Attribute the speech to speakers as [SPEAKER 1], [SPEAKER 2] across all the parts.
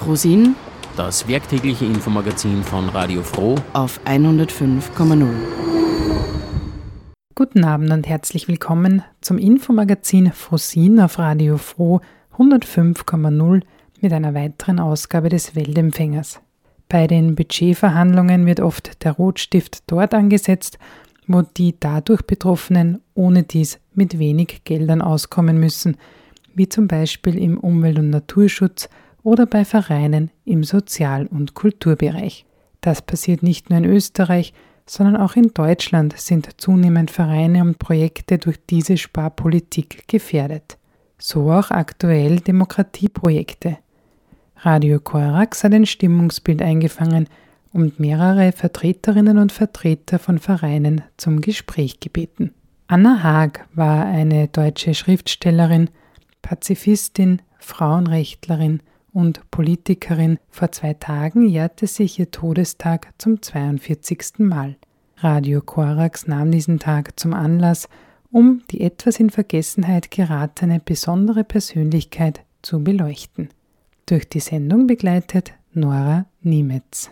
[SPEAKER 1] Frosin,
[SPEAKER 2] das werktägliche Infomagazin von Radio Froh
[SPEAKER 1] auf 105,0.
[SPEAKER 3] Guten Abend und herzlich willkommen zum Infomagazin Frosin auf Radio Froh 105,0 mit einer weiteren Ausgabe des Weltempfängers. Bei den Budgetverhandlungen wird oft der Rotstift dort angesetzt, wo die dadurch Betroffenen ohne dies mit wenig Geldern auskommen müssen, wie zum Beispiel im Umwelt- und Naturschutz oder bei Vereinen im Sozial- und Kulturbereich. Das passiert nicht nur in Österreich, sondern auch in Deutschland sind zunehmend Vereine und Projekte durch diese Sparpolitik gefährdet. So auch aktuell Demokratieprojekte. Radio Korax hat ein Stimmungsbild eingefangen und mehrere Vertreterinnen und Vertreter von Vereinen zum Gespräch gebeten. Anna Haag war eine deutsche Schriftstellerin, Pazifistin, Frauenrechtlerin und Politikerin. Vor zwei Tagen jährte sich ihr Todestag zum 42. Mal. Radio Korax nahm diesen Tag zum Anlass, um die etwas in Vergessenheit geratene besondere Persönlichkeit zu beleuchten. Durch die Sendung begleitet Nora Niemetz.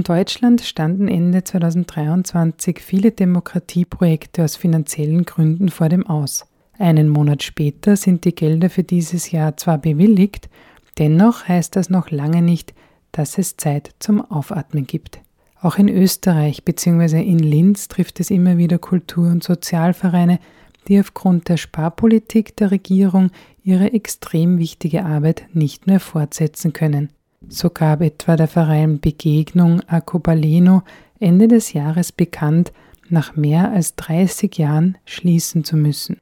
[SPEAKER 3] In Deutschland standen Ende 2023 viele Demokratieprojekte aus finanziellen Gründen vor dem Aus. Einen Monat später sind die Gelder für dieses Jahr zwar bewilligt, dennoch heißt das noch lange nicht, dass es Zeit zum Aufatmen gibt. Auch in Österreich bzw. in Linz trifft es immer wieder Kultur- und Sozialvereine, die aufgrund der Sparpolitik der Regierung ihre extrem wichtige Arbeit nicht mehr fortsetzen können. So gab etwa der Verein Begegnung Arcobaleno Ende des Jahres bekannt, nach mehr als 30 Jahren schließen zu müssen.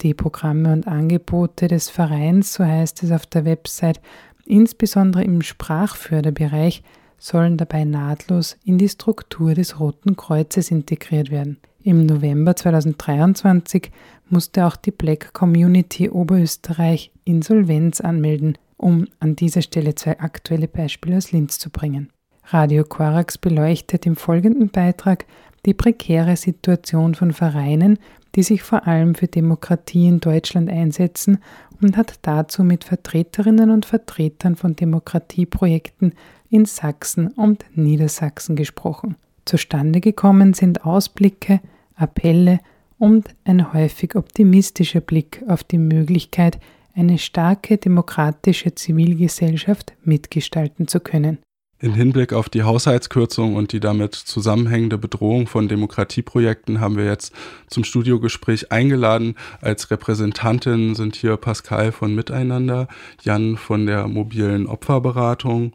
[SPEAKER 3] Die Programme und Angebote des Vereins, so heißt es auf der Website, insbesondere im Sprachförderbereich, sollen dabei nahtlos in die Struktur des Roten Kreuzes integriert werden. Im November 2023 musste auch die Black Community Oberösterreich Insolvenz anmelden, um an dieser Stelle zwei aktuelle Beispiele aus Linz zu bringen. Radio Korax beleuchtet im folgenden Beitrag die prekäre Situation von Vereinen, die sich vor allem für Demokratie in Deutschland einsetzen und hat dazu mit Vertreterinnen und Vertretern von Demokratieprojekten in Sachsen und Niedersachsen gesprochen. Zustande gekommen sind Ausblicke, Appelle und ein häufig optimistischer Blick auf die Möglichkeit, eine starke demokratische Zivilgesellschaft mitgestalten zu können.
[SPEAKER 4] In Hinblick auf die Haushaltskürzung und die damit zusammenhängende Bedrohung von Demokratieprojekten haben wir jetzt zum Studiogespräch eingeladen. Als Repräsentantin sind hier Pascal von Miteinander, Jan von der mobilen Opferberatung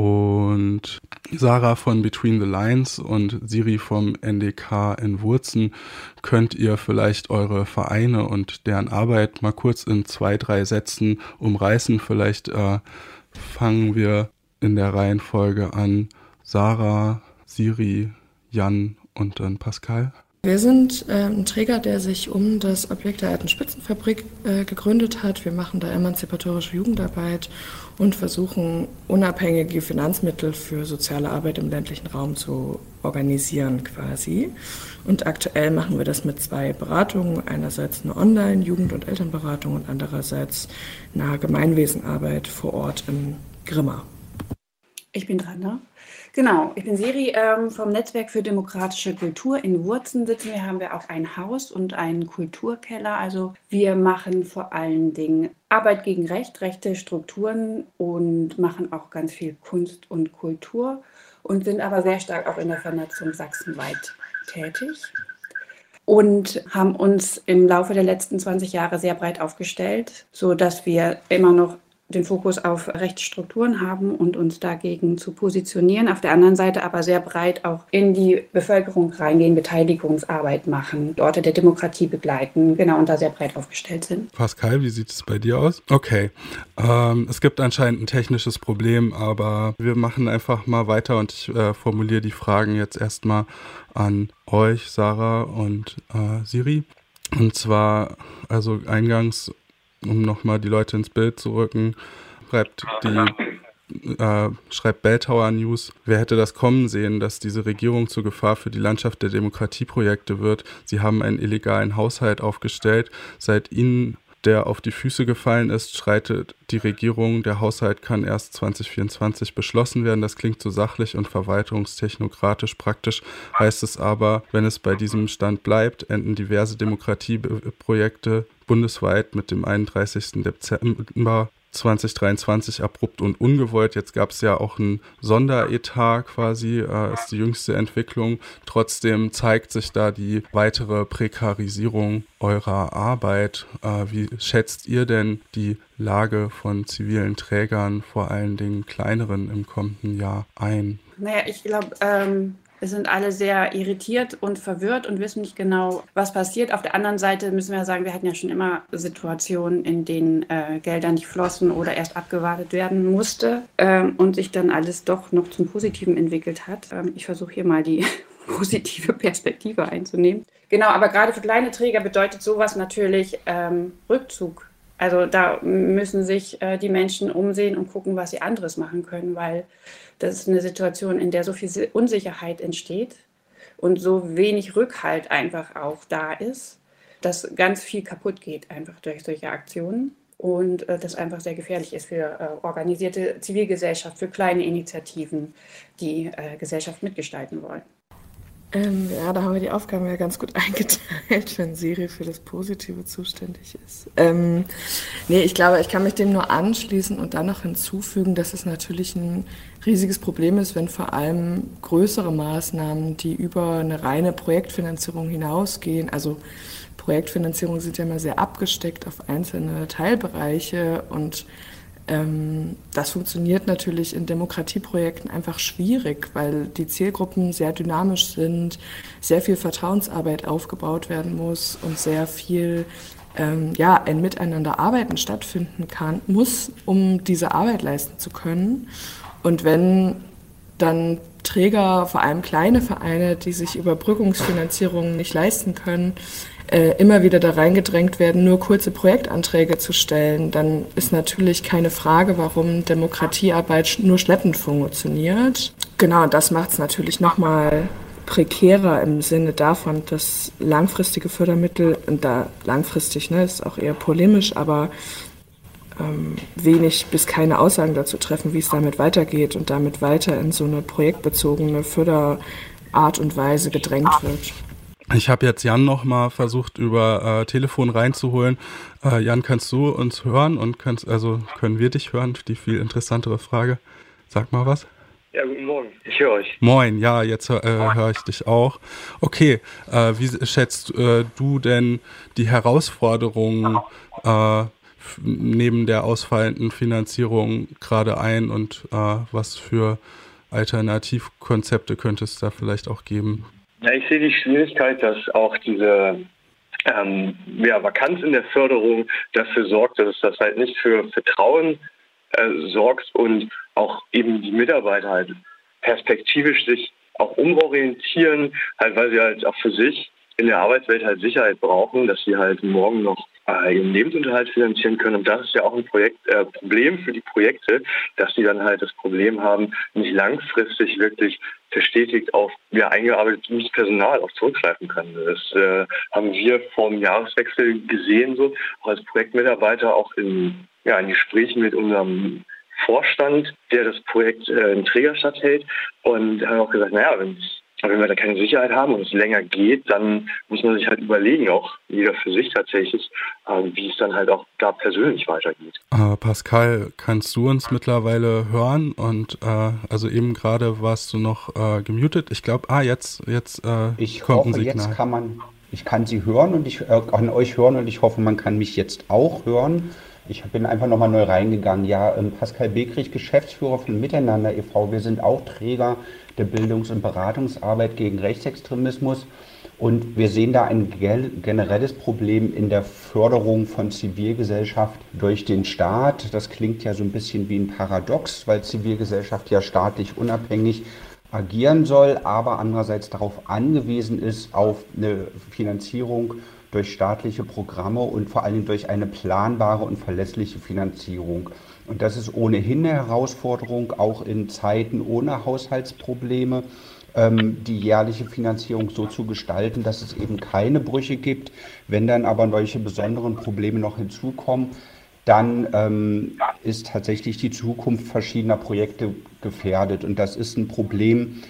[SPEAKER 4] und Sarah von Between the Lines und Siri vom NDK in Wurzen könnt ihr vielleicht eure Vereine und deren Arbeit mal kurz in zwei, drei Sätzen umreißen. Vielleicht äh, fangen wir in der Reihenfolge an. Sarah, Siri, Jan und dann Pascal.
[SPEAKER 5] Wir sind äh, ein Träger, der sich um das Objekt der alten Spitzenfabrik äh, gegründet hat. Wir machen da emanzipatorische Jugendarbeit und versuchen unabhängige Finanzmittel für soziale Arbeit im ländlichen Raum zu organisieren quasi. Und aktuell machen wir das mit zwei Beratungen. Einerseits eine Online-Jugend- und Elternberatung und andererseits eine Gemeinwesenarbeit vor Ort in Grimma.
[SPEAKER 6] Ich bin dran, ne? Genau, ich bin Siri ähm, vom Netzwerk für demokratische Kultur. In Wurzen sitzen wir, haben wir auch ein Haus und einen Kulturkeller. Also wir machen vor allen Dingen Arbeit gegen Recht, rechte Strukturen und machen auch ganz viel Kunst und Kultur und sind aber sehr stark auch in der Vernetzung sachsenweit tätig und haben uns im Laufe der letzten 20 Jahre sehr breit aufgestellt, sodass wir immer noch den Fokus auf Rechtsstrukturen haben und uns dagegen zu positionieren. Auf der anderen Seite aber sehr breit auch in die Bevölkerung reingehen, Beteiligungsarbeit machen, Orte der Demokratie begleiten, genau, und da sehr breit aufgestellt sind.
[SPEAKER 4] Pascal, wie sieht es bei dir aus? Okay, ähm, es gibt anscheinend ein technisches Problem, aber wir machen einfach mal weiter und ich äh, formuliere die Fragen jetzt erstmal an euch, Sarah und äh, Siri. Und zwar, also eingangs um nochmal die Leute ins Bild zu rücken, schreibt die äh, schreibt Belltower News, wer hätte das kommen sehen, dass diese Regierung zur Gefahr für die Landschaft der Demokratieprojekte wird. Sie haben einen illegalen Haushalt aufgestellt. Seit ihnen der auf die Füße gefallen ist, schreitet die Regierung, der Haushalt kann erst 2024 beschlossen werden. Das klingt so sachlich und verwaltungstechnokratisch. Praktisch heißt es aber, wenn es bei diesem Stand bleibt, enden diverse Demokratieprojekte bundesweit mit dem 31. Dezember 2023 abrupt und ungewollt. Jetzt gab es ja auch einen Sonderetat quasi, äh, ist die jüngste Entwicklung. Trotzdem zeigt sich da die weitere Prekarisierung eurer Arbeit. Äh, wie schätzt ihr denn die Lage von zivilen Trägern, vor allen Dingen kleineren im kommenden Jahr ein?
[SPEAKER 6] Naja, ich glaube, ähm, wir sind alle sehr irritiert und verwirrt und wissen nicht genau, was passiert. Auf der anderen Seite müssen wir sagen, wir hatten ja schon immer Situationen, in denen äh, Gelder nicht flossen oder erst abgewartet werden musste ähm, und sich dann alles doch noch zum Positiven entwickelt hat. Ähm, ich versuche hier mal die positive Perspektive einzunehmen. Genau, aber gerade für kleine Träger bedeutet sowas natürlich ähm, Rückzug. Also da müssen sich äh, die Menschen umsehen und gucken, was sie anderes machen können, weil das ist eine Situation, in der so viel Unsicherheit entsteht und so wenig Rückhalt einfach auch da ist, dass ganz viel kaputt geht einfach durch solche Aktionen und äh, das einfach sehr gefährlich ist für äh, organisierte Zivilgesellschaft, für kleine Initiativen, die äh, Gesellschaft mitgestalten wollen.
[SPEAKER 5] Ähm, ja, da haben wir die Aufgaben ja ganz gut eingeteilt, wenn Siri für das Positive zuständig ist. Ähm, nee, ich glaube, ich kann mich dem nur anschließen und dann noch hinzufügen, dass es natürlich ein riesiges Problem ist, wenn vor allem größere Maßnahmen, die über eine reine Projektfinanzierung hinausgehen, also Projektfinanzierung sind ja immer sehr abgesteckt auf einzelne Teilbereiche und das funktioniert natürlich in Demokratieprojekten einfach schwierig, weil die Zielgruppen sehr dynamisch sind, sehr viel Vertrauensarbeit aufgebaut werden muss und sehr viel ähm, ja, ein Miteinanderarbeiten stattfinden kann, muss, um diese Arbeit leisten zu können. Und wenn dann Träger, vor allem kleine Vereine, die sich Überbrückungsfinanzierungen nicht leisten können, äh, immer wieder da reingedrängt werden, nur kurze Projektanträge zu stellen, dann ist natürlich keine Frage, warum Demokratiearbeit nur schleppend funktioniert. Genau, das macht es natürlich nochmal prekärer im Sinne davon, dass langfristige Fördermittel, und da langfristig ne, ist auch eher polemisch, aber ähm, wenig bis keine Aussagen dazu treffen, wie es damit weitergeht und damit weiter in so eine projektbezogene Förderart und Weise gedrängt wird.
[SPEAKER 4] Ich habe jetzt Jan nochmal versucht über äh, Telefon reinzuholen. Äh, Jan, kannst du uns hören und kannst, also können wir dich hören? Die viel interessantere Frage. Sag mal was.
[SPEAKER 7] Ja, guten Morgen. Ich höre euch.
[SPEAKER 4] Moin, ja, jetzt äh, höre ich dich auch. Okay, äh, wie schätzt äh, du denn die Herausforderungen äh, neben der ausfallenden Finanzierung gerade ein und äh, was für Alternativkonzepte könnte es da vielleicht auch geben?
[SPEAKER 7] Ja, ich sehe die Schwierigkeit, dass auch diese ähm, ja, Vakanz in der Förderung dafür sorgt, dass das halt nicht für Vertrauen äh, sorgt und auch eben die Mitarbeiter halt perspektivisch sich auch umorientieren, halt weil sie halt auch für sich in der Arbeitswelt halt Sicherheit brauchen, dass sie halt morgen noch äh, ihren Lebensunterhalt finanzieren können. Und das ist ja auch ein Projekt, äh, Problem für die Projekte, dass sie dann halt das Problem haben, nicht langfristig wirklich verstetigt auf ja, eingearbeitetes Personal auch zurückgreifen können. Das äh, haben wir vor dem Jahreswechsel gesehen, so auch als Projektmitarbeiter auch in, ja, in Gesprächen mit unserem Vorstand, der das Projekt äh, in Trägerstadt hält und haben auch gesagt, naja, wenn es aber wenn wir da keine Sicherheit haben und es länger geht, dann muss man sich halt überlegen, auch jeder für sich tatsächlich, äh, wie es dann halt auch da persönlich weitergeht.
[SPEAKER 4] Äh, Pascal, kannst du uns mittlerweile hören? Und äh, also eben gerade warst du noch äh, gemutet. Ich glaube, ah, jetzt, jetzt äh,
[SPEAKER 8] ich
[SPEAKER 4] kommt
[SPEAKER 8] hoffe,
[SPEAKER 4] ein Signal.
[SPEAKER 8] Jetzt kann man, ich kann Sie hören und ich äh, kann euch hören und ich hoffe, man kann mich jetzt auch hören. Ich bin einfach nochmal neu reingegangen. Ja, ähm, Pascal Bekrich, Geschäftsführer von Miteinander e.V. Wir sind auch Träger der Bildungs- und Beratungsarbeit gegen Rechtsextremismus. Und wir sehen da ein generelles Problem in der Förderung von Zivilgesellschaft durch den Staat. Das klingt ja so ein bisschen wie ein Paradox, weil Zivilgesellschaft ja staatlich unabhängig agieren soll, aber andererseits darauf angewiesen ist, auf eine Finanzierung durch staatliche Programme und vor allem durch eine planbare und verlässliche Finanzierung. Und das ist ohnehin eine Herausforderung, auch in Zeiten ohne Haushaltsprobleme, ähm, die jährliche Finanzierung so zu gestalten, dass es eben keine Brüche gibt. Wenn dann aber solche besonderen Probleme noch hinzukommen, dann ähm, ist tatsächlich die Zukunft verschiedener Projekte gefährdet. Und das ist ein Problem,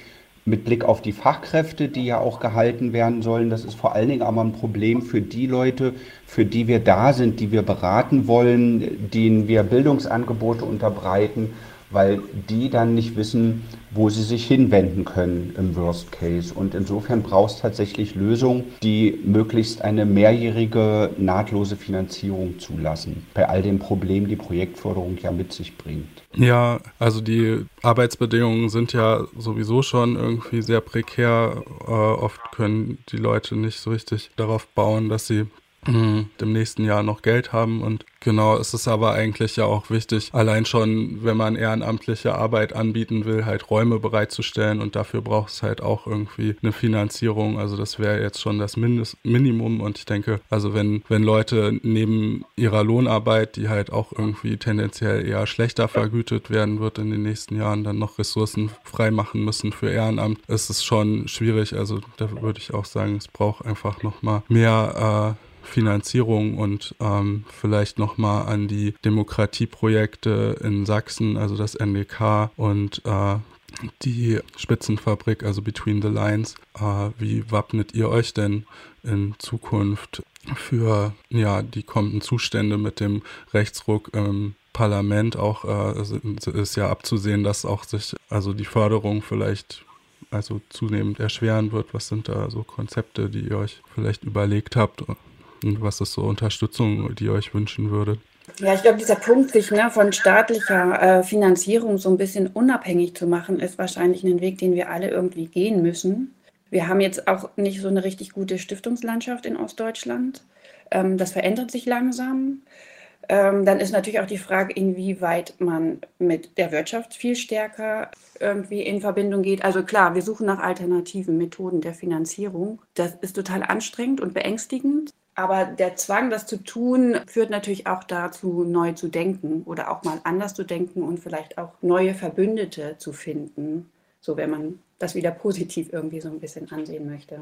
[SPEAKER 8] mit Blick auf die Fachkräfte, die ja auch gehalten werden sollen. Das ist vor allen Dingen aber ein Problem für die Leute, für die wir da sind, die wir beraten wollen, denen wir Bildungsangebote unterbreiten weil die dann nicht wissen, wo sie sich hinwenden können im Worst Case. Und insofern braucht es tatsächlich Lösungen, die möglichst eine mehrjährige nahtlose Finanzierung zulassen. Bei all den Problemen, die Projektförderung ja mit sich bringt.
[SPEAKER 4] Ja, also die Arbeitsbedingungen sind ja sowieso schon irgendwie sehr prekär. Äh, oft können die Leute nicht so richtig darauf bauen, dass sie Mhm. dem nächsten Jahr noch Geld haben. Und genau, es ist aber eigentlich ja auch wichtig, allein schon, wenn man ehrenamtliche Arbeit anbieten will, halt Räume bereitzustellen und dafür braucht es halt auch irgendwie eine Finanzierung. Also das wäre jetzt schon das Mindest Minimum und ich denke, also wenn, wenn Leute neben ihrer Lohnarbeit, die halt auch irgendwie tendenziell eher schlechter vergütet werden wird in den nächsten Jahren, dann noch Ressourcen freimachen müssen für Ehrenamt, ist es schon schwierig. Also da würde ich auch sagen, es braucht einfach nochmal mehr äh, Finanzierung und ähm, vielleicht nochmal an die Demokratieprojekte in Sachsen, also das NDK und äh, die Spitzenfabrik, also Between the Lines. Äh, wie wappnet ihr euch denn in Zukunft für ja, die kommenden Zustände mit dem Rechtsruck im Parlament? Auch äh, ist ja abzusehen, dass auch sich also die Förderung vielleicht also zunehmend erschweren wird. Was sind da so Konzepte, die ihr euch vielleicht überlegt habt? Und was ist so Unterstützung, die ihr euch wünschen würdet?
[SPEAKER 6] Ja, ich glaube, dieser Punkt, sich ne, von staatlicher äh, Finanzierung so ein bisschen unabhängig zu machen, ist wahrscheinlich ein Weg, den wir alle irgendwie gehen müssen. Wir haben jetzt auch nicht so eine richtig gute Stiftungslandschaft in Ostdeutschland. Ähm, das verändert sich langsam. Ähm, dann ist natürlich auch die Frage, inwieweit man mit der Wirtschaft viel stärker irgendwie in Verbindung geht. Also klar, wir suchen nach alternativen Methoden der Finanzierung. Das ist total anstrengend und beängstigend. Aber der Zwang, das zu tun, führt natürlich auch dazu, neu zu denken oder auch mal anders zu denken und vielleicht auch neue Verbündete zu finden. So, wenn man das wieder positiv irgendwie so ein bisschen ansehen möchte.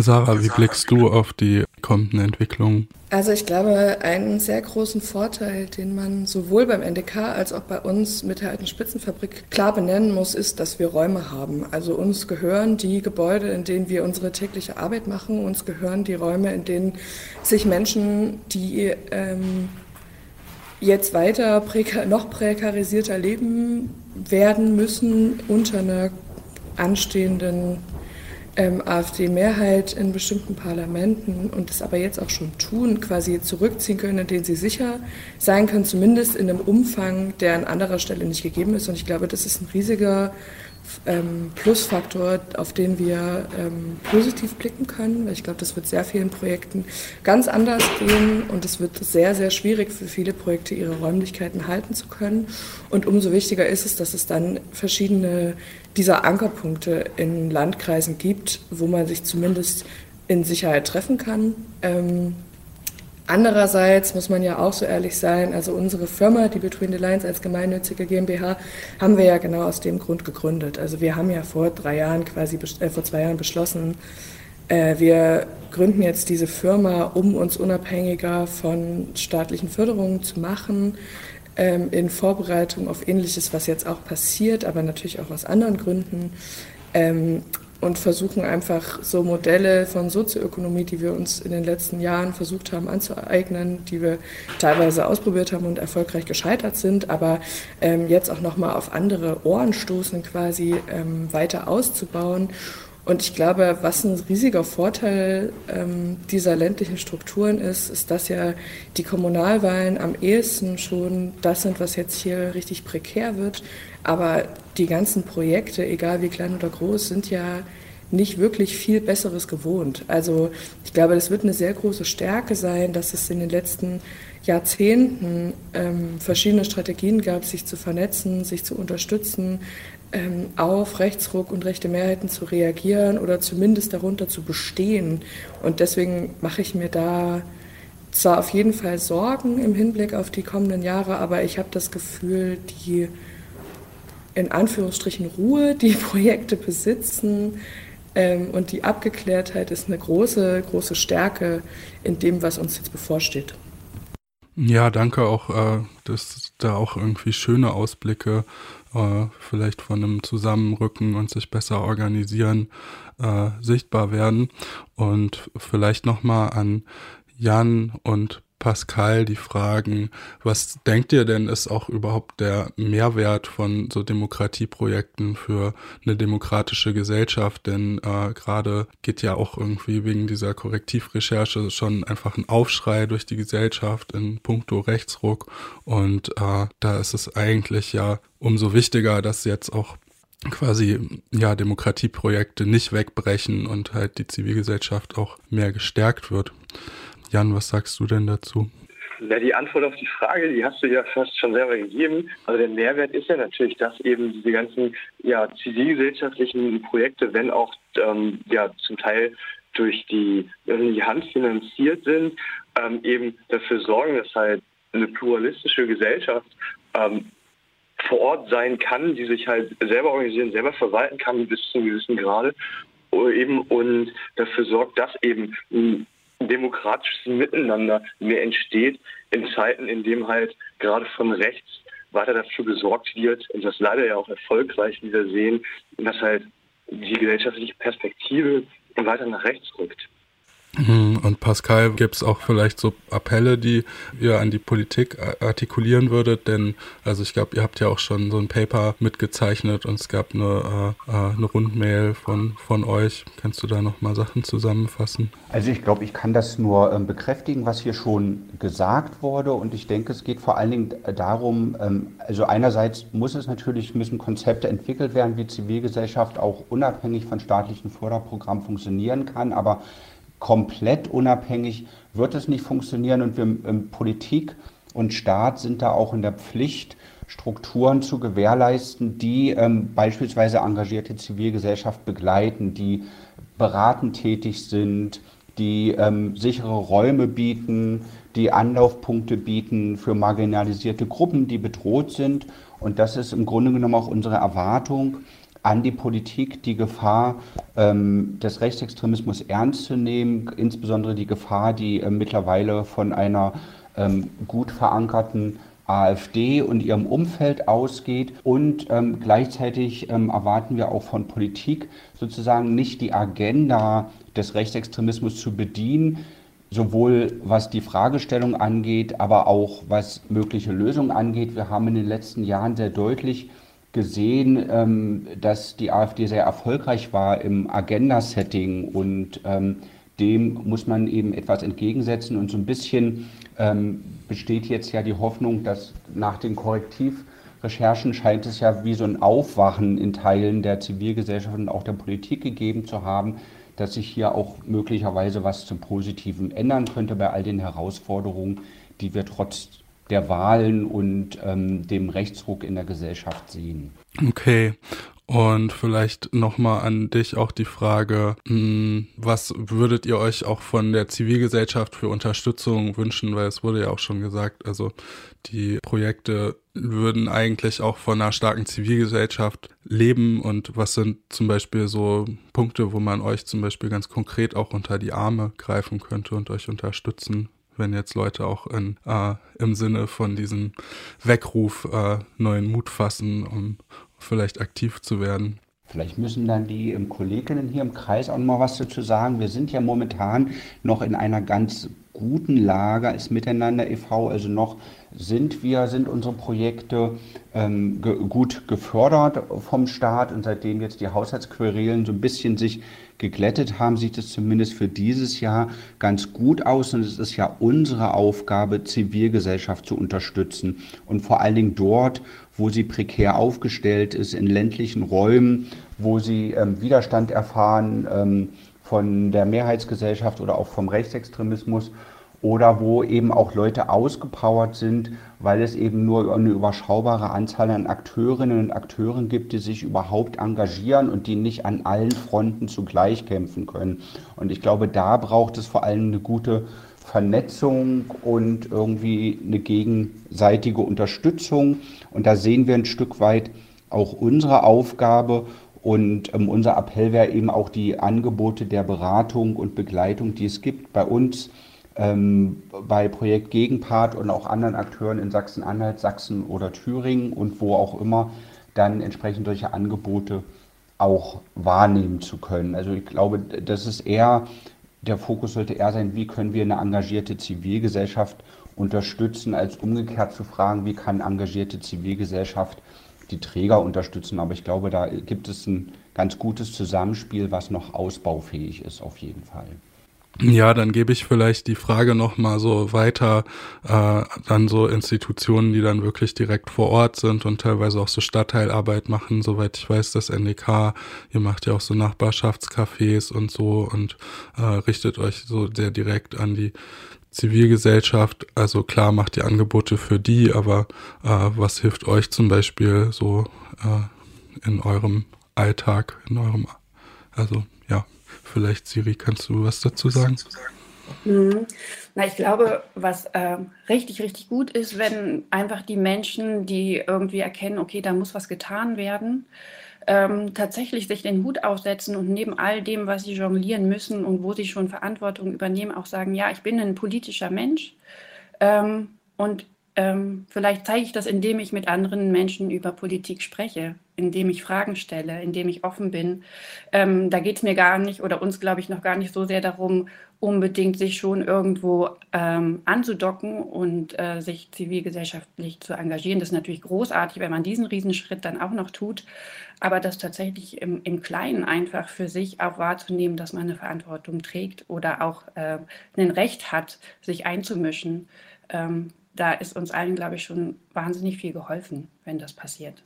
[SPEAKER 4] Sarah, wie blickst du auf die kommenden Entwicklungen?
[SPEAKER 5] Also ich glaube, einen sehr großen Vorteil, den man sowohl beim NDK als auch bei uns mit der alten Spitzenfabrik klar benennen muss, ist, dass wir Räume haben. Also uns gehören die Gebäude, in denen wir unsere tägliche Arbeit machen, uns gehören die Räume, in denen sich Menschen, die ähm, jetzt weiter prekar noch prekarisierter leben werden müssen unter einer anstehenden ähm, AfD-Mehrheit in bestimmten Parlamenten und das aber jetzt auch schon tun, quasi zurückziehen können, in denen sie sicher sein können, zumindest in einem Umfang, der an anderer Stelle nicht gegeben ist. Und ich glaube, das ist ein riesiger ähm, Plusfaktor, auf den wir ähm, positiv blicken können. Weil ich glaube, das wird sehr vielen Projekten ganz anders gehen und es wird sehr, sehr schwierig für viele Projekte, ihre Räumlichkeiten halten zu können. Und umso wichtiger ist es, dass es dann verschiedene dieser Ankerpunkte in Landkreisen gibt, wo man sich zumindest in Sicherheit treffen kann. Ähm, Andererseits muss man ja auch so ehrlich sein, also unsere Firma, die Between the Lines als gemeinnützige GmbH, haben wir ja genau aus dem Grund gegründet. Also wir haben ja vor drei Jahren quasi, äh, vor zwei Jahren beschlossen, äh, wir gründen jetzt diese Firma, um uns unabhängiger von staatlichen Förderungen zu machen, ähm, in Vorbereitung auf Ähnliches, was jetzt auch passiert, aber natürlich auch aus anderen Gründen. Ähm, und versuchen einfach so Modelle von Sozioökonomie, die wir uns in den letzten Jahren versucht haben anzueignen, die wir teilweise ausprobiert haben und erfolgreich gescheitert sind, aber ähm, jetzt auch nochmal auf andere Ohren stoßen, quasi ähm, weiter auszubauen. Und ich glaube, was ein riesiger Vorteil ähm, dieser ländlichen Strukturen ist, ist, dass ja die Kommunalwahlen am ehesten schon das sind, was jetzt hier richtig prekär wird. Aber die ganzen Projekte, egal wie klein oder groß, sind ja nicht wirklich viel Besseres gewohnt. Also ich glaube, das wird eine sehr große Stärke sein, dass es in den letzten Jahrzehnten ähm, verschiedene Strategien gab, sich zu vernetzen, sich zu unterstützen, auf Rechtsruck und rechte Mehrheiten zu reagieren oder zumindest darunter zu bestehen. Und deswegen mache ich mir da zwar auf jeden Fall Sorgen im Hinblick auf die kommenden Jahre, aber ich habe das Gefühl, die in Anführungsstrichen Ruhe, die Projekte besitzen ähm, und die Abgeklärtheit ist eine große, große Stärke in dem, was uns jetzt bevorsteht.
[SPEAKER 4] Ja, danke auch, äh, dass da auch irgendwie schöne Ausblicke äh, vielleicht von einem Zusammenrücken und sich besser organisieren äh, sichtbar werden. Und vielleicht nochmal an Jan und Pascal die fragen, was denkt ihr denn ist auch überhaupt der Mehrwert von so Demokratieprojekten für eine demokratische Gesellschaft? Denn äh, gerade geht ja auch irgendwie wegen dieser Korrektivrecherche schon einfach ein Aufschrei durch die Gesellschaft in puncto Rechtsruck. Und äh, da ist es eigentlich ja umso wichtiger, dass jetzt auch quasi ja Demokratieprojekte nicht wegbrechen und halt die Zivilgesellschaft auch mehr gestärkt wird. Jan, was sagst du denn dazu?
[SPEAKER 7] Ja, die Antwort auf die Frage, die hast du ja fast schon selber gegeben. Also der Mehrwert ist ja natürlich, dass eben diese ganzen ja, zivilgesellschaftlichen Projekte, wenn auch ähm, ja zum Teil durch die öffentliche Hand finanziert sind, ähm, eben dafür sorgen, dass halt eine pluralistische Gesellschaft ähm, vor Ort sein kann, die sich halt selber organisieren, selber verwalten kann bis zu einem gewissen Grade eben und dafür sorgt, dass eben demokratisches Miteinander mehr entsteht in Zeiten, in dem halt gerade von rechts weiter dafür gesorgt wird, und das leider ja auch erfolgreich wieder sehen, dass halt die gesellschaftliche Perspektive weiter nach rechts rückt.
[SPEAKER 4] Mhm. Und Pascal, gibt es auch vielleicht so Appelle, die ihr an die Politik artikulieren würdet? Denn, also ich glaube, ihr habt ja auch schon so ein Paper mitgezeichnet und es gab eine, äh, äh eine Rundmail von, von euch. Kannst du da nochmal Sachen zusammenfassen?
[SPEAKER 8] Also ich glaube, ich kann das nur ähm, bekräftigen, was hier schon gesagt wurde. Und ich denke, es geht vor allen Dingen darum, ähm, also einerseits muss es natürlich, müssen Konzepte entwickelt werden, wie Zivilgesellschaft auch unabhängig von staatlichen Förderprogrammen funktionieren kann. Aber komplett unabhängig wird es nicht funktionieren und wir ähm, Politik und Staat sind da auch in der Pflicht, Strukturen zu gewährleisten, die ähm, beispielsweise engagierte Zivilgesellschaft begleiten, die beratend tätig sind, die ähm, sichere Räume bieten, die Anlaufpunkte bieten für marginalisierte Gruppen, die bedroht sind. Und das ist im Grunde genommen auch unsere Erwartung, an die Politik, die Gefahr ähm, des Rechtsextremismus ernst zu nehmen, insbesondere die Gefahr, die äh, mittlerweile von einer ähm, gut verankerten AfD und ihrem Umfeld ausgeht. Und ähm, gleichzeitig ähm, erwarten wir auch von Politik sozusagen nicht die Agenda des Rechtsextremismus zu bedienen, sowohl was die Fragestellung angeht, aber auch was mögliche Lösungen angeht. Wir haben in den letzten Jahren sehr deutlich gesehen, ähm, dass die AfD sehr erfolgreich war im Agenda-Setting und ähm, dem muss man eben etwas entgegensetzen. Und so ein bisschen ähm, besteht jetzt ja die Hoffnung, dass nach den Korrektivrecherchen scheint es ja wie so ein Aufwachen in Teilen der Zivilgesellschaft und auch der Politik gegeben zu haben, dass sich hier auch möglicherweise was zum Positiven ändern könnte bei all den Herausforderungen, die wir trotz der Wahlen und ähm, dem Rechtsruck in der Gesellschaft sehen.
[SPEAKER 4] Okay. Und vielleicht nochmal an dich auch die Frage, hm, was würdet ihr euch auch von der Zivilgesellschaft für Unterstützung wünschen? Weil es wurde ja auch schon gesagt, also die Projekte würden eigentlich auch von einer starken Zivilgesellschaft leben. Und was sind zum Beispiel so Punkte, wo man euch zum Beispiel ganz konkret auch unter die Arme greifen könnte und euch unterstützen wenn jetzt Leute auch in, äh, im Sinne von diesem Weckruf äh, neuen Mut fassen, um vielleicht aktiv zu werden.
[SPEAKER 8] Vielleicht müssen dann die ähm, Kolleginnen hier im Kreis auch noch mal was dazu sagen. Wir sind ja momentan noch in einer ganz guten Lage als Miteinander e.V. Also noch sind wir, sind unsere Projekte ähm, ge gut gefördert vom Staat. Und seitdem jetzt die Haushaltsquerelen so ein bisschen sich geglättet haben, sieht es zumindest für dieses Jahr ganz gut aus. Und es ist ja unsere Aufgabe, Zivilgesellschaft zu unterstützen. Und vor allen Dingen dort, wo sie prekär aufgestellt ist, in ländlichen Räumen, wo sie ähm, Widerstand erfahren, ähm, von der Mehrheitsgesellschaft oder auch vom Rechtsextremismus oder wo eben auch Leute ausgepowert sind, weil es eben nur eine überschaubare Anzahl an Akteurinnen und Akteuren gibt, die sich überhaupt engagieren und die nicht an allen Fronten zugleich kämpfen können. Und ich glaube, da braucht es vor allem eine gute Vernetzung und irgendwie eine gegenseitige Unterstützung. Und da sehen wir ein Stück weit auch unsere Aufgabe und ähm, unser Appell wäre eben auch die Angebote der Beratung und Begleitung, die es gibt bei uns, ähm, bei Projekt Gegenpart und auch anderen Akteuren in Sachsen-Anhalt, Sachsen oder Thüringen und wo auch immer, dann entsprechend solche Angebote auch wahrnehmen zu können. Also ich glaube, das ist eher, der Fokus sollte eher sein, wie können wir eine engagierte Zivilgesellschaft unterstützen, als umgekehrt zu fragen, wie kann engagierte Zivilgesellschaft die Träger unterstützen. Aber ich glaube, da gibt es ein ganz gutes Zusammenspiel, was noch ausbaufähig ist, auf jeden Fall.
[SPEAKER 4] Ja, dann gebe ich vielleicht die Frage noch mal so weiter äh, dann so Institutionen, die dann wirklich direkt vor Ort sind und teilweise auch so Stadtteilarbeit machen. Soweit ich weiß, das NDK, ihr macht ja auch so Nachbarschaftscafés und so und äh, richtet euch so sehr direkt an die Zivilgesellschaft, also klar macht ihr Angebote für die, aber äh, was hilft euch zum Beispiel so äh, in eurem Alltag, in eurem, also ja, vielleicht Siri, kannst du was dazu sagen?
[SPEAKER 6] Mhm. Na, ich glaube, was äh, richtig, richtig gut ist, wenn einfach die Menschen, die irgendwie erkennen, okay, da muss was getan werden, ähm, tatsächlich sich den Hut aufsetzen und neben all dem, was sie jonglieren müssen und wo sie schon Verantwortung übernehmen, auch sagen, ja, ich bin ein politischer Mensch ähm, und ähm, vielleicht zeige ich das, indem ich mit anderen Menschen über Politik spreche, indem ich Fragen stelle, indem ich offen bin. Ähm, da geht es mir gar nicht oder uns, glaube ich, noch gar nicht so sehr darum, unbedingt sich schon irgendwo ähm, anzudocken und äh, sich zivilgesellschaftlich zu engagieren. Das ist natürlich großartig, wenn man diesen Riesenschritt dann auch noch tut. Aber das tatsächlich im, im Kleinen einfach für sich auch wahrzunehmen, dass man eine Verantwortung trägt oder auch äh, ein Recht hat, sich einzumischen, ähm, da ist uns allen, glaube ich, schon wahnsinnig viel geholfen, wenn das passiert.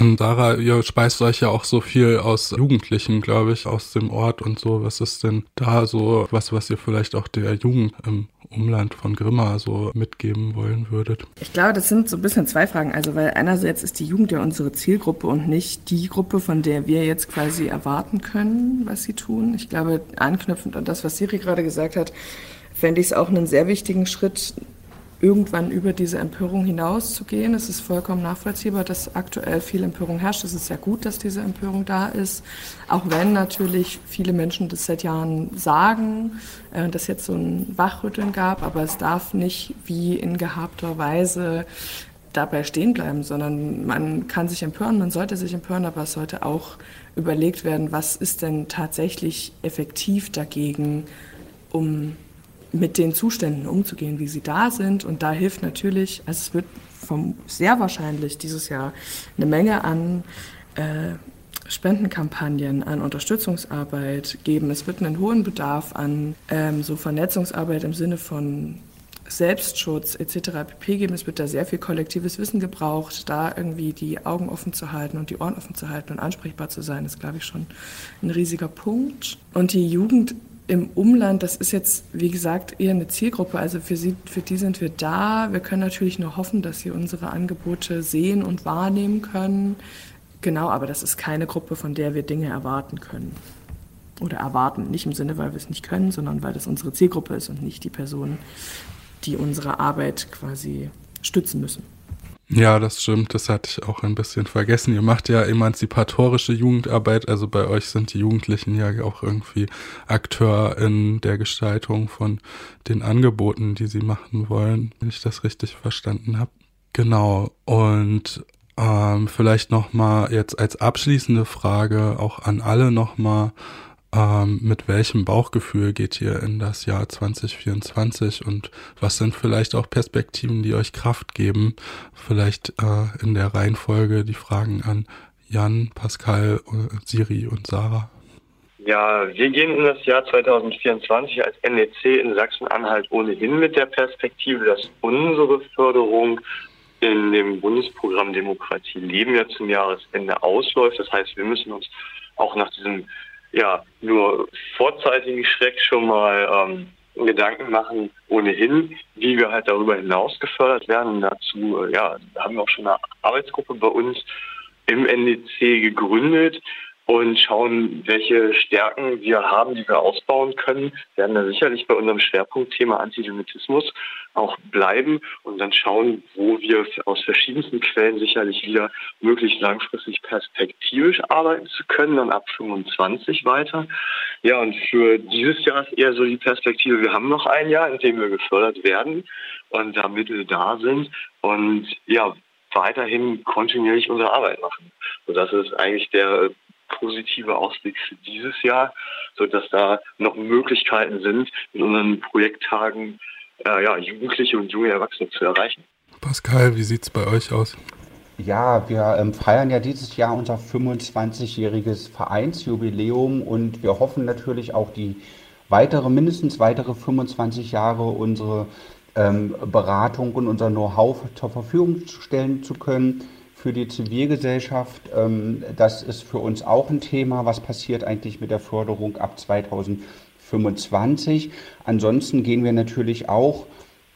[SPEAKER 4] Und Sarah, ihr speist euch ja auch so viel aus Jugendlichen, glaube ich, aus dem Ort und so. Was ist denn da so was, was ihr vielleicht auch der Jugend im Umland von Grimma so mitgeben wollen würdet?
[SPEAKER 5] Ich glaube, das sind so ein bisschen zwei Fragen. Also, weil einerseits ist die Jugend ja unsere Zielgruppe und nicht die Gruppe, von der wir jetzt quasi erwarten können, was sie tun. Ich glaube, anknüpfend an das, was Siri gerade gesagt hat, fände ich es auch einen sehr wichtigen Schritt, irgendwann über diese Empörung hinauszugehen. Es ist vollkommen nachvollziehbar, dass aktuell viel Empörung herrscht. Es ist ja gut, dass diese Empörung da ist, auch wenn natürlich viele Menschen das seit Jahren sagen, äh, dass jetzt so ein Wachrütteln gab, aber es darf nicht wie in gehabter Weise dabei stehen bleiben, sondern man kann sich empören, man sollte sich empören, aber es sollte auch überlegt werden, was ist denn tatsächlich effektiv dagegen, um mit den Zuständen umzugehen, wie sie da sind. Und da hilft natürlich, also es wird vom, sehr wahrscheinlich dieses Jahr eine Menge an äh, Spendenkampagnen, an Unterstützungsarbeit geben. Es wird einen hohen Bedarf an ähm, so Vernetzungsarbeit im Sinne von Selbstschutz etc. pp. geben. Es wird da sehr viel kollektives Wissen gebraucht, da irgendwie die Augen offen zu halten und die Ohren offen zu halten und ansprechbar zu sein, ist, glaube ich, schon ein riesiger Punkt. Und die Jugend im Umland, das ist jetzt, wie gesagt, eher eine Zielgruppe. Also für, sie, für die sind wir da. Wir können natürlich nur hoffen, dass sie unsere Angebote sehen und wahrnehmen können. Genau, aber das ist keine Gruppe, von der wir Dinge erwarten können. Oder erwarten. Nicht im Sinne, weil wir es nicht können, sondern weil das unsere Zielgruppe ist und nicht die Personen, die unsere Arbeit quasi stützen müssen.
[SPEAKER 4] Ja, das stimmt. Das hatte ich auch ein bisschen vergessen. Ihr macht ja emanzipatorische Jugendarbeit. Also bei euch sind die Jugendlichen ja auch irgendwie Akteur in der Gestaltung von den Angeboten, die sie machen wollen, wenn ich das richtig verstanden habe. Genau. Und ähm, vielleicht nochmal jetzt als abschließende Frage auch an alle nochmal, ähm, mit welchem Bauchgefühl geht ihr in das Jahr 2024 und was sind vielleicht auch Perspektiven, die euch Kraft geben? Vielleicht äh, in der Reihenfolge die Fragen an Jan, Pascal, Siri und Sarah.
[SPEAKER 7] Ja, wir gehen in das Jahr 2024 als NEC in Sachsen-Anhalt ohnehin mit der Perspektive, dass unsere Förderung in dem Bundesprogramm Demokratie Leben ja zum Jahresende ausläuft. Das heißt, wir müssen uns auch nach diesem ja nur vorzeitigen Schreck schon mal ähm, Gedanken machen, ohnehin, wie wir halt darüber hinaus gefördert werden. Und dazu äh, ja, haben wir auch schon eine Arbeitsgruppe bei uns im NDC gegründet, und schauen, welche Stärken wir haben, die wir ausbauen können. Wir werden da sicherlich bei unserem Schwerpunktthema Antisemitismus auch bleiben und dann schauen, wo wir aus verschiedensten Quellen sicherlich wieder möglichst langfristig perspektivisch arbeiten zu können, dann ab 25 weiter. Ja, und für dieses Jahr ist eher so die Perspektive, wir haben noch ein Jahr, in dem wir gefördert werden und da Mittel da sind und ja, weiterhin kontinuierlich unsere Arbeit machen. Und das ist eigentlich der positive Ausblick für dieses Jahr, sodass da noch Möglichkeiten sind, in unseren Projekttagen äh, ja, Jugendliche und junge Erwachsene zu erreichen.
[SPEAKER 4] Pascal, wie sieht es bei euch aus?
[SPEAKER 8] Ja, wir ähm, feiern ja dieses Jahr unser 25-jähriges Vereinsjubiläum und wir hoffen natürlich auch die weitere, mindestens weitere 25 Jahre unsere ähm, Beratung und unser Know-how zur Verfügung stellen zu können für die Zivilgesellschaft. Ähm, das ist für uns auch ein Thema. Was passiert eigentlich mit der Förderung ab 2025? Ansonsten gehen wir natürlich auch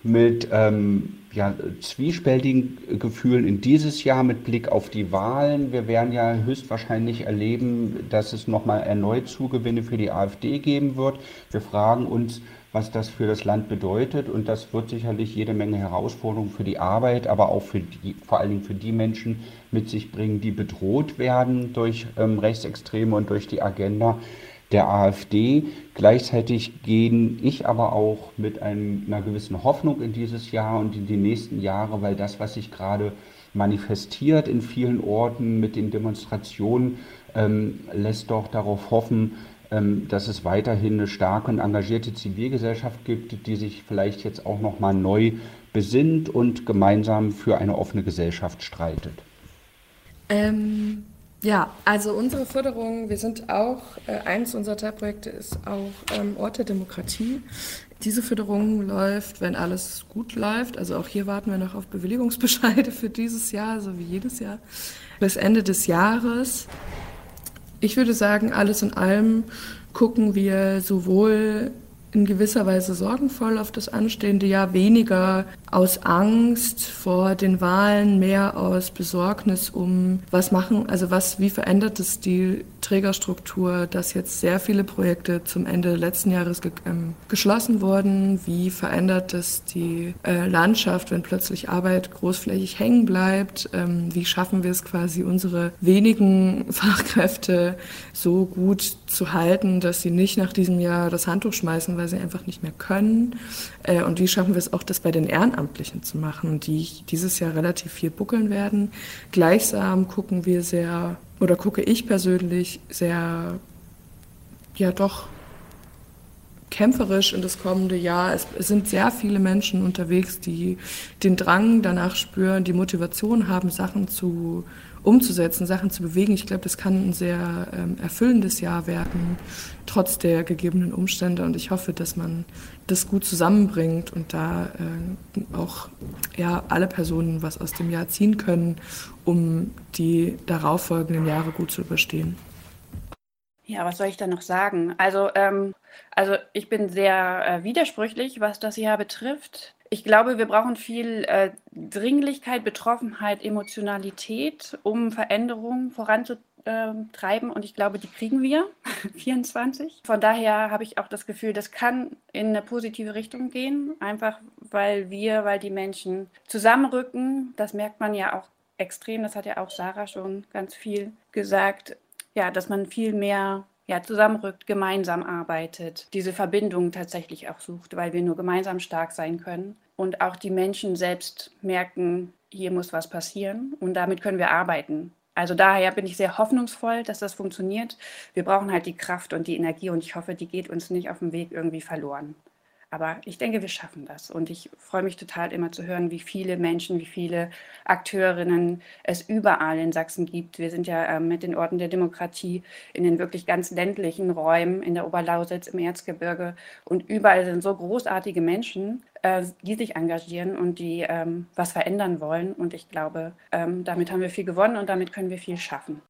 [SPEAKER 8] mit ähm, ja, zwiespältigen Gefühlen in dieses Jahr mit Blick auf die Wahlen. Wir werden ja höchstwahrscheinlich erleben, dass es nochmal erneut Zugewinne für die AfD geben wird. Wir fragen uns, was das für das Land bedeutet. Und das wird sicherlich jede Menge Herausforderungen für die Arbeit, aber auch für die, vor allen Dingen für die Menschen mit sich bringen, die bedroht werden durch ähm, Rechtsextreme und durch die Agenda der AfD. Gleichzeitig gehe ich aber auch mit einem, einer gewissen Hoffnung in dieses Jahr und in die nächsten Jahre, weil das, was sich gerade manifestiert in vielen Orten mit den Demonstrationen, ähm, lässt doch darauf hoffen, dass es weiterhin eine starke und engagierte Zivilgesellschaft gibt, die sich vielleicht jetzt auch noch mal neu besinnt und gemeinsam für eine offene Gesellschaft streitet.
[SPEAKER 5] Ähm, ja, also unsere Förderung, wir sind auch, äh, eins unserer Teilprojekte ist auch ähm, Ort der Demokratie. Diese Förderung läuft, wenn alles gut läuft. Also auch hier warten wir noch auf Bewilligungsbescheide für dieses Jahr, so wie jedes Jahr, bis Ende des Jahres. Ich würde sagen, alles in allem gucken wir sowohl in gewisser Weise sorgenvoll auf das anstehende Jahr, weniger aus Angst vor den Wahlen, mehr aus Besorgnis um, was machen, also was, wie verändert es die Trägerstruktur, dass jetzt sehr viele Projekte zum Ende letzten Jahres ge ähm, geschlossen wurden, wie verändert es die äh, Landschaft, wenn plötzlich Arbeit großflächig hängen bleibt, ähm, wie schaffen wir es quasi, unsere wenigen Fachkräfte so gut zu halten, dass sie nicht nach diesem Jahr das Handtuch schmeißen, weil sie einfach nicht mehr können. Äh, und wie schaffen wir es auch, das bei den Ehrenamtlichen zu machen, die dieses Jahr relativ viel buckeln werden. Gleichsam gucken wir sehr, oder gucke ich persönlich sehr, ja doch kämpferisch in das kommende Jahr. Es, es, sind sehr viele Menschen unterwegs, die den Drang danach spüren, die Motivation haben, Sachen zu umzusetzen, Sachen zu bewegen. Ich glaube, das kann ein sehr ähm, erfüllendes Jahr werden, trotz der gegebenen Umstände. Und ich hoffe, dass man das gut zusammenbringt und da äh, auch ja, alle Personen was aus dem Jahr ziehen können, um die darauffolgenden Jahre gut zu überstehen.
[SPEAKER 6] Ja, was soll ich da noch sagen? Also, ähm, also ich bin sehr äh, widersprüchlich, was das Jahr betrifft. Ich glaube, wir brauchen viel äh, Dringlichkeit, Betroffenheit, Emotionalität, um Veränderungen voranzutreiben. Und ich glaube, die kriegen wir, 24. Von daher habe ich auch das Gefühl, das kann in eine positive Richtung gehen, einfach weil wir, weil die Menschen zusammenrücken. Das merkt man ja auch extrem, das hat ja auch Sarah schon ganz viel gesagt, ja, dass man viel mehr ja, zusammenrückt, gemeinsam arbeitet, diese Verbindung tatsächlich auch sucht, weil wir nur gemeinsam stark sein können und auch die Menschen selbst merken, hier muss was passieren und damit können wir arbeiten. Also daher bin ich sehr hoffnungsvoll, dass das funktioniert. Wir brauchen halt die Kraft und die Energie und ich hoffe, die geht uns nicht auf dem Weg irgendwie verloren. Aber ich denke, wir schaffen das. Und ich freue mich total immer zu hören, wie viele Menschen, wie viele Akteurinnen es überall in Sachsen gibt. Wir sind ja äh, mit den Orten der Demokratie in den wirklich ganz ländlichen Räumen, in der Oberlausitz, im Erzgebirge. Und überall sind so großartige Menschen, äh, die sich engagieren und die ähm, was verändern wollen. Und ich glaube, ähm, damit haben wir viel gewonnen und damit können wir viel schaffen.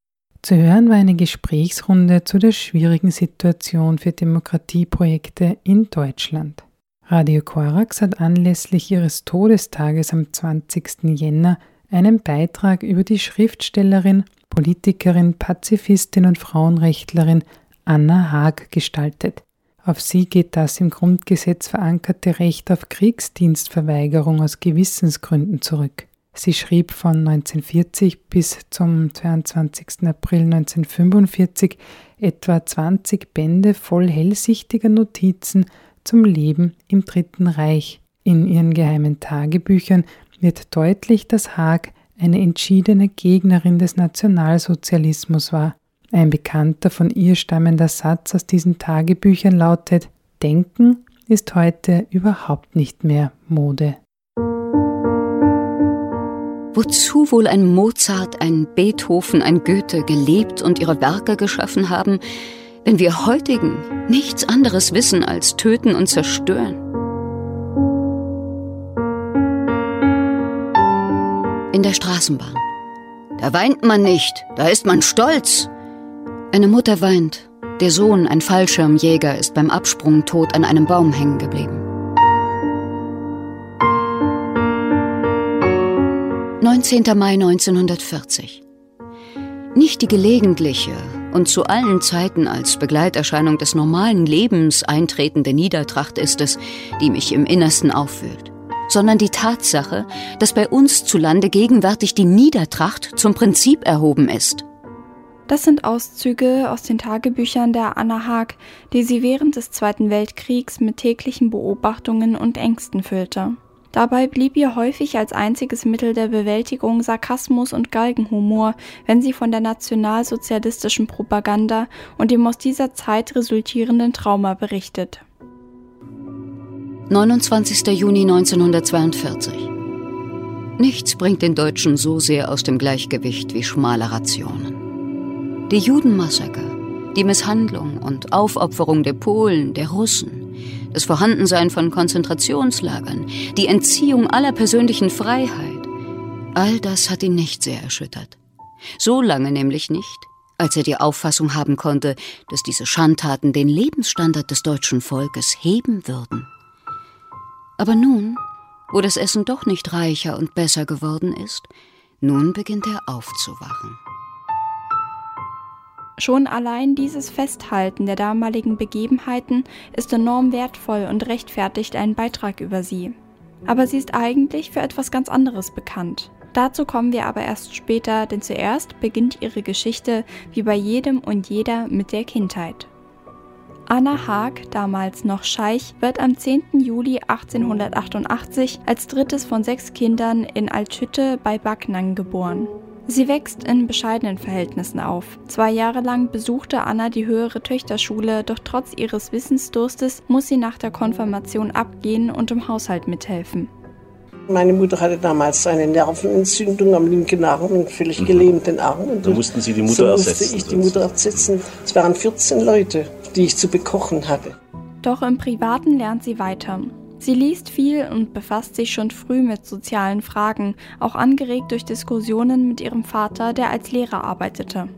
[SPEAKER 3] Zu hören war eine Gesprächsrunde zu der schwierigen Situation für Demokratieprojekte in Deutschland. Radio Korax hat anlässlich ihres Todestages am 20. Jänner einen Beitrag über die Schriftstellerin, Politikerin, Pazifistin und Frauenrechtlerin Anna Haag gestaltet. Auf sie geht das im Grundgesetz verankerte Recht auf Kriegsdienstverweigerung aus Gewissensgründen zurück. Sie schrieb von 1940 bis zum 22. April 1945 etwa 20 Bände voll hellsichtiger Notizen zum Leben im Dritten Reich. In ihren geheimen Tagebüchern wird deutlich, dass Haag eine entschiedene Gegnerin des Nationalsozialismus war. Ein bekannter von ihr stammender Satz aus diesen Tagebüchern lautet Denken ist heute überhaupt nicht mehr Mode.
[SPEAKER 9] Wozu wohl ein Mozart, ein Beethoven, ein Goethe gelebt und ihre Werke geschaffen haben, wenn wir heutigen nichts anderes wissen als töten und zerstören. In der Straßenbahn. Da weint man nicht, da ist man stolz. Eine Mutter weint. Der Sohn, ein Fallschirmjäger, ist beim Absprung tot an einem Baum hängen geblieben. 19. Mai 1940. Nicht die gelegentliche, und zu allen Zeiten als Begleiterscheinung des normalen Lebens eintretende Niedertracht ist es, die mich im Innersten aufwühlt, sondern die Tatsache, dass bei uns zu Lande gegenwärtig die Niedertracht zum Prinzip erhoben ist.
[SPEAKER 10] Das sind Auszüge aus den Tagebüchern der Anna Haag, die sie während des Zweiten Weltkriegs mit täglichen Beobachtungen und Ängsten füllte. Dabei blieb ihr häufig als einziges Mittel der Bewältigung Sarkasmus und Galgenhumor, wenn sie von der nationalsozialistischen Propaganda und dem aus dieser Zeit resultierenden Trauma berichtet.
[SPEAKER 9] 29. Juni 1942 Nichts bringt den Deutschen so sehr aus dem Gleichgewicht wie schmale Rationen. Die Judenmassaker, die Misshandlung und Aufopferung der Polen, der Russen, das Vorhandensein von Konzentrationslagern, die Entziehung aller persönlichen Freiheit, all das hat ihn nicht sehr erschüttert. So lange nämlich nicht, als er die Auffassung haben konnte, dass diese Schandtaten den Lebensstandard des deutschen Volkes heben würden. Aber nun, wo das Essen doch nicht reicher und besser geworden ist, nun beginnt er aufzuwachen.
[SPEAKER 10] Schon allein dieses Festhalten der damaligen Begebenheiten ist enorm wertvoll und rechtfertigt einen Beitrag über sie. Aber sie ist eigentlich für etwas ganz anderes bekannt. Dazu kommen wir aber erst später, denn zuerst beginnt ihre Geschichte wie bei jedem und jeder mit der Kindheit. Anna Haag, damals noch Scheich, wird am 10. Juli 1888 als drittes von sechs Kindern in Altschütte bei Backnang geboren. Sie wächst in bescheidenen Verhältnissen auf. Zwei Jahre lang besuchte Anna die höhere Töchterschule, doch trotz ihres Wissensdurstes muss sie nach der Konfirmation abgehen und im Haushalt mithelfen.
[SPEAKER 11] Meine Mutter hatte damals eine Nervenentzündung am linken Arm und völlig mhm. gelähmten Arm. Und
[SPEAKER 12] da mussten Sie die Mutter
[SPEAKER 11] so
[SPEAKER 12] ersetzen?
[SPEAKER 11] musste ich die Mutter ersetzen. Es waren 14 Leute, die ich zu bekochen hatte.
[SPEAKER 10] Doch im Privaten lernt sie weiter. Sie liest viel und befasst sich schon früh mit sozialen Fragen, auch angeregt durch Diskussionen mit ihrem Vater, der als Lehrer arbeitete.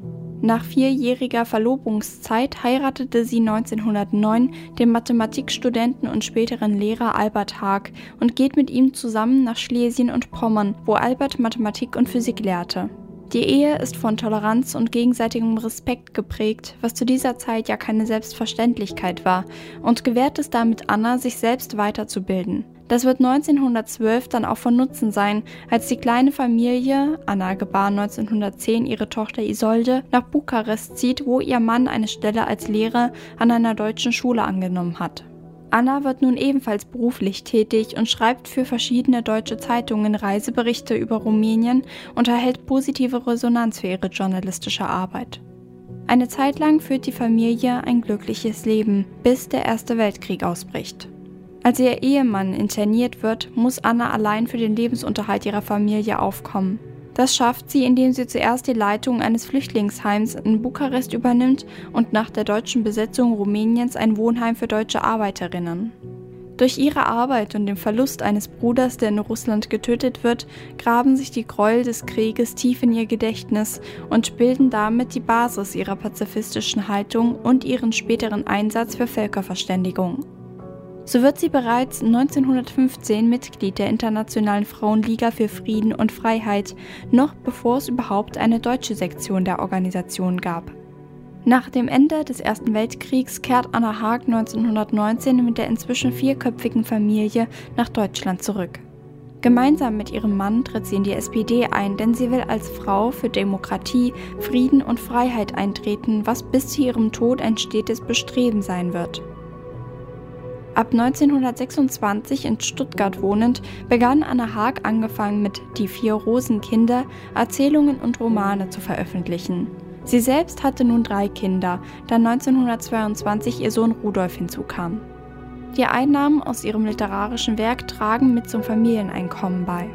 [SPEAKER 10] Nach vierjähriger Verlobungszeit heiratete sie 1909 den Mathematikstudenten und späteren Lehrer Albert Haag und geht mit ihm zusammen nach Schlesien und Pommern, wo Albert Mathematik und Physik lehrte. Die Ehe ist von Toleranz und gegenseitigem Respekt geprägt, was zu dieser Zeit ja keine Selbstverständlichkeit war, und gewährt es damit Anna, sich selbst weiterzubilden. Das wird 1912 dann auch von Nutzen sein, als die kleine Familie, Anna gebar 1910 ihre Tochter Isolde, nach Bukarest zieht, wo ihr Mann eine Stelle als Lehrer an einer deutschen Schule angenommen hat. Anna wird nun ebenfalls beruflich tätig und schreibt für verschiedene deutsche Zeitungen Reiseberichte über Rumänien und erhält positive Resonanz für ihre journalistische Arbeit. Eine Zeit lang führt die Familie ein glückliches Leben, bis der Erste Weltkrieg ausbricht. Als ihr Ehemann interniert wird, muss Anna allein für den Lebensunterhalt ihrer Familie aufkommen. Das schafft sie, indem sie zuerst die Leitung eines Flüchtlingsheims in Bukarest übernimmt und nach der deutschen Besetzung Rumäniens ein Wohnheim für deutsche Arbeiterinnen. Durch ihre Arbeit und den Verlust eines Bruders, der in Russland getötet wird, graben sich die Gräuel des Krieges tief in ihr Gedächtnis und bilden damit die Basis ihrer pazifistischen Haltung und ihren späteren Einsatz für Völkerverständigung. So wird sie bereits 1915 Mitglied der Internationalen Frauenliga für Frieden und Freiheit, noch bevor es überhaupt eine deutsche Sektion der Organisation gab. Nach dem Ende des Ersten Weltkriegs kehrt Anna Haag 1919 mit der inzwischen vierköpfigen Familie nach Deutschland zurück. Gemeinsam mit ihrem Mann tritt sie in die SPD ein, denn sie will als Frau für Demokratie, Frieden und Freiheit eintreten, was bis zu ihrem Tod ein stetes Bestreben sein wird. Ab 1926 in Stuttgart wohnend, begann Anna Haag angefangen mit Die vier Rosenkinder Erzählungen und Romane zu veröffentlichen. Sie selbst hatte nun drei Kinder, da 1922 ihr Sohn Rudolf hinzukam. Die Einnahmen aus ihrem literarischen Werk tragen mit zum Familieneinkommen bei.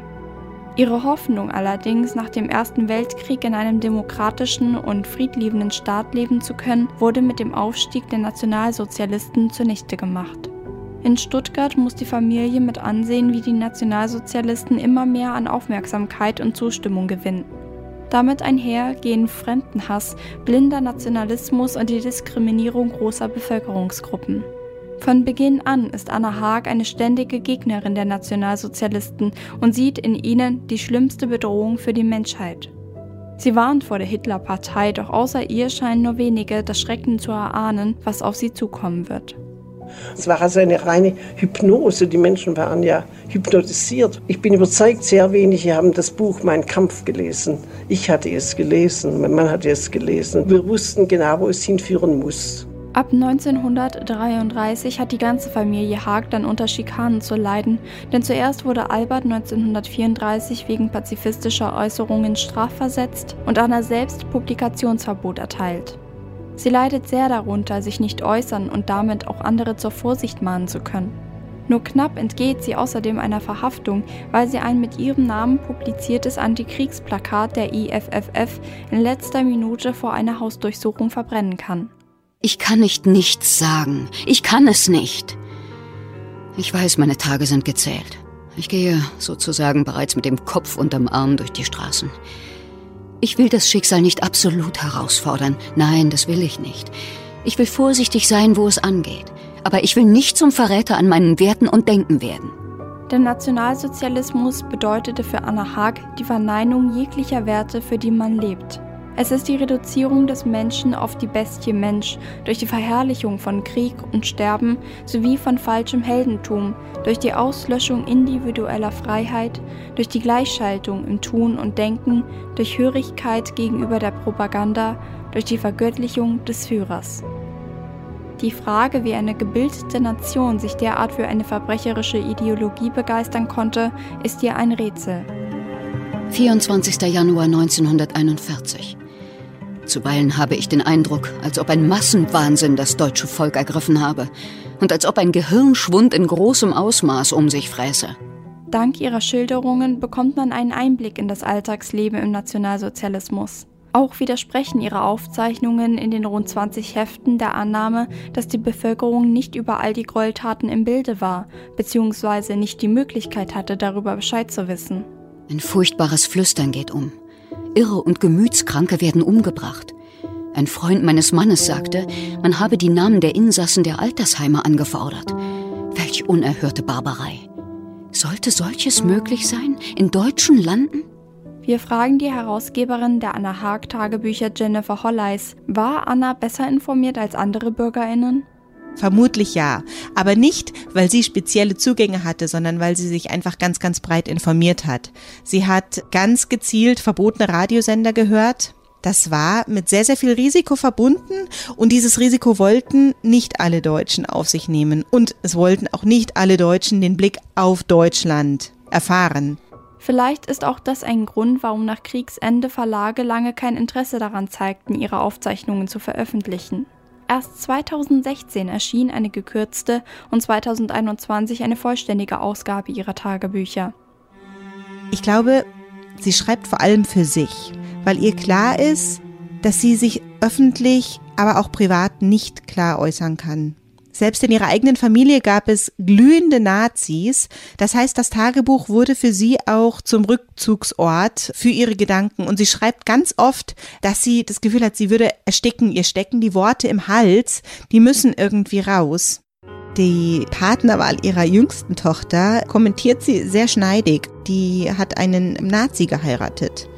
[SPEAKER 10] Ihre Hoffnung allerdings, nach dem Ersten Weltkrieg in einem demokratischen und friedliebenden Staat leben zu können, wurde mit dem Aufstieg der Nationalsozialisten zunichte gemacht. In Stuttgart muss die Familie mit ansehen, wie die Nationalsozialisten immer mehr an Aufmerksamkeit und Zustimmung gewinnen. Damit einher gehen Fremdenhass, blinder Nationalismus und die Diskriminierung großer Bevölkerungsgruppen. Von Beginn an ist Anna Haag eine ständige Gegnerin der Nationalsozialisten und sieht in ihnen die schlimmste Bedrohung für die Menschheit. Sie warnt vor der Hitlerpartei, doch außer ihr scheinen nur wenige das Schrecken zu erahnen, was auf sie zukommen wird.
[SPEAKER 11] Es war also eine reine Hypnose. Die Menschen waren ja hypnotisiert. Ich bin überzeugt, sehr wenige haben das Buch Mein Kampf gelesen. Ich hatte es gelesen, mein Mann hatte es gelesen. Wir wussten genau, wo es hinführen muss.
[SPEAKER 10] Ab 1933 hat die ganze Familie Haag dann unter Schikanen zu leiden, denn zuerst wurde Albert 1934 wegen pazifistischer Äußerungen strafversetzt und Anna selbst Publikationsverbot erteilt. Sie leidet sehr darunter, sich nicht äußern und damit auch andere zur Vorsicht mahnen zu können. Nur knapp entgeht sie außerdem einer Verhaftung, weil sie ein mit ihrem Namen publiziertes Antikriegsplakat der IFFF in letzter Minute vor einer Hausdurchsuchung verbrennen kann.
[SPEAKER 9] Ich kann nicht nichts sagen. Ich kann es nicht. Ich weiß, meine Tage sind gezählt. Ich gehe sozusagen bereits mit dem Kopf unterm Arm durch die Straßen. Ich will das Schicksal nicht absolut herausfordern. Nein, das will ich nicht. Ich will vorsichtig sein, wo es angeht. Aber ich will nicht zum Verräter an meinen Werten und Denken werden.
[SPEAKER 10] Der Nationalsozialismus bedeutete für Anna Haag die Verneinung jeglicher Werte, für die man lebt. Es ist die Reduzierung des Menschen auf die Bestie Mensch durch die Verherrlichung von Krieg und Sterben sowie von falschem Heldentum, durch die Auslöschung individueller Freiheit, durch die Gleichschaltung im Tun und Denken, durch Hörigkeit gegenüber der Propaganda, durch die Vergöttlichung des Führers. Die Frage, wie eine gebildete Nation sich derart für eine verbrecherische Ideologie begeistern konnte, ist ihr ein Rätsel.
[SPEAKER 9] 24. Januar 1941. Zuweilen habe ich den Eindruck, als ob ein Massenwahnsinn das deutsche Volk ergriffen habe und als ob ein Gehirnschwund in großem Ausmaß um sich fräße.
[SPEAKER 10] Dank ihrer Schilderungen bekommt man einen Einblick in das Alltagsleben im Nationalsozialismus. Auch widersprechen ihre Aufzeichnungen in den rund 20 Heften der Annahme, dass die Bevölkerung nicht über all die Gräueltaten im Bilde war, beziehungsweise nicht die Möglichkeit hatte, darüber Bescheid zu wissen.
[SPEAKER 9] Ein furchtbares Flüstern geht um. Irre und Gemütskranke werden umgebracht. Ein Freund meines Mannes sagte, man habe die Namen der Insassen der Altersheime angefordert. Welch unerhörte Barbarei. Sollte solches möglich sein in deutschen Landen?
[SPEAKER 10] Wir fragen die Herausgeberin der Anna Haag Tagebücher Jennifer Holleis, war Anna besser informiert als andere Bürgerinnen?
[SPEAKER 12] Vermutlich ja, aber nicht, weil sie spezielle Zugänge hatte, sondern weil sie sich einfach ganz, ganz breit informiert hat. Sie hat ganz gezielt verbotene Radiosender gehört. Das war mit sehr, sehr viel Risiko verbunden und dieses Risiko wollten nicht alle Deutschen auf sich nehmen und es wollten auch nicht alle Deutschen den Blick auf Deutschland erfahren.
[SPEAKER 10] Vielleicht ist auch das ein Grund, warum nach Kriegsende Verlage lange kein Interesse daran zeigten, ihre Aufzeichnungen zu veröffentlichen. Erst 2016 erschien eine gekürzte und 2021 eine vollständige Ausgabe ihrer Tagebücher.
[SPEAKER 12] Ich glaube, sie schreibt vor allem für sich, weil ihr klar ist, dass sie sich öffentlich, aber auch privat nicht klar äußern kann. Selbst in ihrer eigenen Familie gab es glühende Nazis. Das heißt, das Tagebuch wurde für sie auch zum Rückzugsort für ihre Gedanken. Und sie schreibt ganz oft, dass sie das Gefühl hat, sie würde ersticken. Ihr stecken die Worte im Hals. Die müssen irgendwie raus. Die Partnerwahl ihrer jüngsten Tochter kommentiert sie sehr schneidig. Die hat einen Nazi geheiratet,